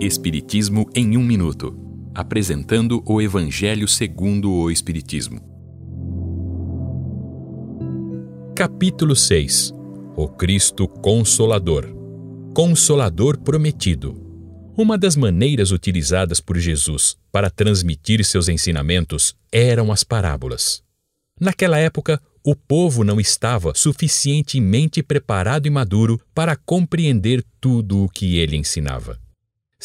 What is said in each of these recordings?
Espiritismo em um minuto, apresentando o Evangelho segundo o Espiritismo. Capítulo 6. O Cristo Consolador. Consolador prometido. Uma das maneiras utilizadas por Jesus para transmitir seus ensinamentos eram as parábolas. Naquela época, o povo não estava suficientemente preparado e maduro para compreender tudo o que ele ensinava.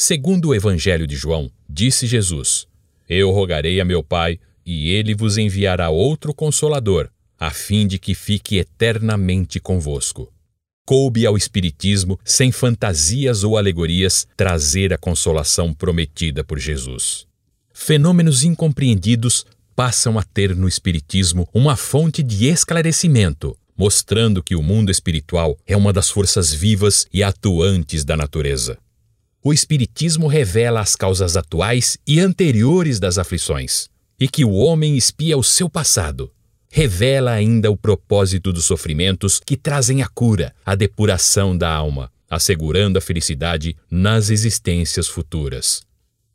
Segundo o Evangelho de João, disse Jesus: Eu rogarei a meu Pai, e ele vos enviará outro consolador, a fim de que fique eternamente convosco. Coube ao Espiritismo, sem fantasias ou alegorias, trazer a consolação prometida por Jesus. Fenômenos incompreendidos passam a ter no Espiritismo uma fonte de esclarecimento, mostrando que o mundo espiritual é uma das forças vivas e atuantes da natureza. O Espiritismo revela as causas atuais e anteriores das aflições, e que o homem espia o seu passado. Revela ainda o propósito dos sofrimentos que trazem a cura, a depuração da alma, assegurando a felicidade nas existências futuras.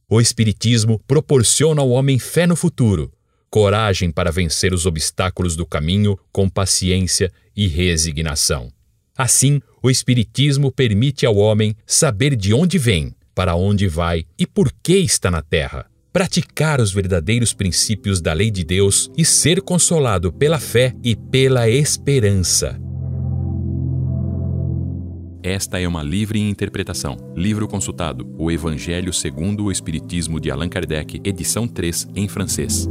O Espiritismo proporciona ao homem fé no futuro, coragem para vencer os obstáculos do caminho com paciência e resignação. Assim, o Espiritismo permite ao homem saber de onde vem, para onde vai e por que está na Terra, praticar os verdadeiros princípios da lei de Deus e ser consolado pela fé e pela esperança. Esta é uma livre interpretação. Livro consultado: O Evangelho segundo o Espiritismo de Allan Kardec, edição 3, em francês.